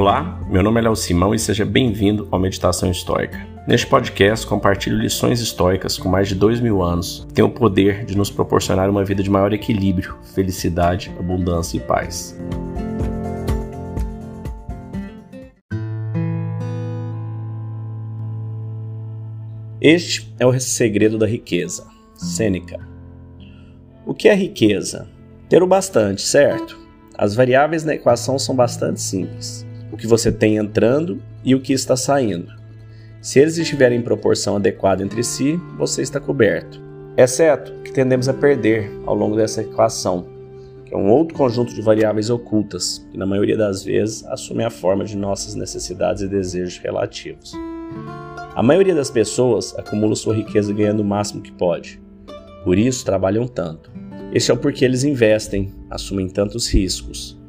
Olá, meu nome é Léo Simão e seja bem-vindo ao Meditação Histórica. Neste podcast, compartilho lições históricas com mais de dois mil anos que têm o poder de nos proporcionar uma vida de maior equilíbrio, felicidade, abundância e paz. Este é o segredo da riqueza. Sêneca. O que é riqueza? Ter o bastante, certo? As variáveis na equação são bastante simples. O que você tem entrando e o que está saindo. Se eles estiverem em proporção adequada entre si, você está coberto. Exceto que tendemos a perder ao longo dessa equação, que é um outro conjunto de variáveis ocultas, que na maioria das vezes assume a forma de nossas necessidades e desejos relativos. A maioria das pessoas acumula sua riqueza ganhando o máximo que pode. Por isso trabalham tanto. Este é o porquê eles investem, assumem tantos riscos.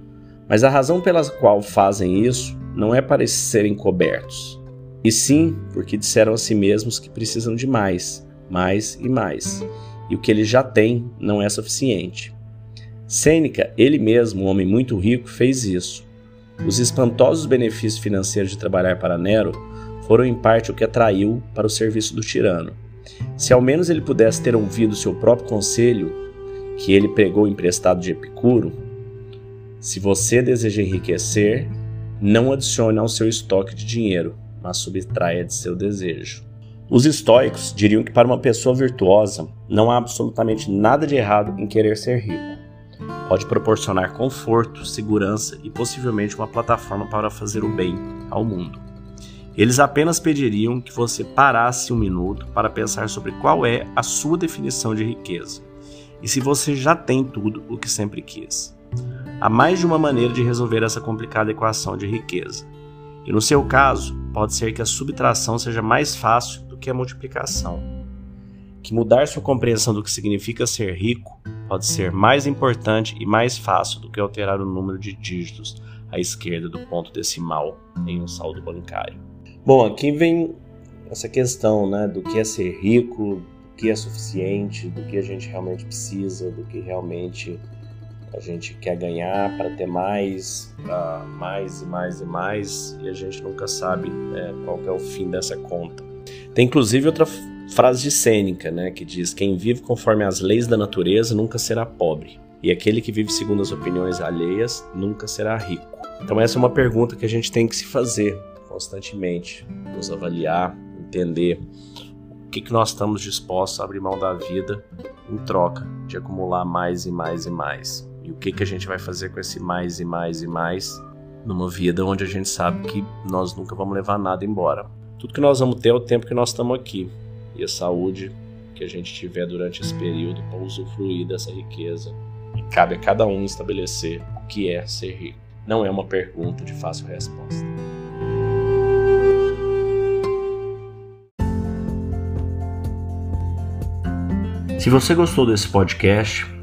Mas a razão pela qual fazem isso não é para serem cobertos, e sim porque disseram a si mesmos que precisam de mais, mais e mais, e o que eles já têm não é suficiente. Sêneca, ele mesmo, um homem muito rico, fez isso. Os espantosos benefícios financeiros de trabalhar para Nero foram em parte o que atraiu para o serviço do tirano. Se ao menos ele pudesse ter ouvido seu próprio conselho, que ele pregou emprestado de Epicuro, se você deseja enriquecer, não adicione ao seu estoque de dinheiro, mas subtraia de seu desejo. Os estoicos diriam que para uma pessoa virtuosa não há absolutamente nada de errado em querer ser rico. Pode proporcionar conforto, segurança e possivelmente uma plataforma para fazer o bem ao mundo. Eles apenas pediriam que você parasse um minuto para pensar sobre qual é a sua definição de riqueza e se você já tem tudo o que sempre quis. Há mais de uma maneira de resolver essa complicada equação de riqueza. E no seu caso, pode ser que a subtração seja mais fácil do que a multiplicação. Que mudar sua compreensão do que significa ser rico pode ser mais importante e mais fácil do que alterar o número de dígitos à esquerda do ponto decimal em um saldo bancário. Bom, aqui vem essa questão né, do que é ser rico, que é suficiente, do que a gente realmente precisa, do que realmente a gente quer ganhar para ter mais, uh, mais e mais e mais, e a gente nunca sabe é, qual é o fim dessa conta. Tem inclusive outra frase de Sêneca, né, que diz: Quem vive conforme as leis da natureza nunca será pobre, e aquele que vive segundo as opiniões alheias nunca será rico. Então, essa é uma pergunta que a gente tem que se fazer constantemente, nos avaliar, entender que, que nós estamos dispostos a abrir mão da vida em troca de acumular mais e mais e mais. E o que, que a gente vai fazer com esse mais e mais e mais numa vida onde a gente sabe que nós nunca vamos levar nada embora. Tudo que nós vamos ter é o tempo que nós estamos aqui e a saúde que a gente tiver durante esse período para usufruir dessa riqueza. E cabe a cada um estabelecer o que é ser rico. Não é uma pergunta de fácil resposta. Se você gostou desse podcast,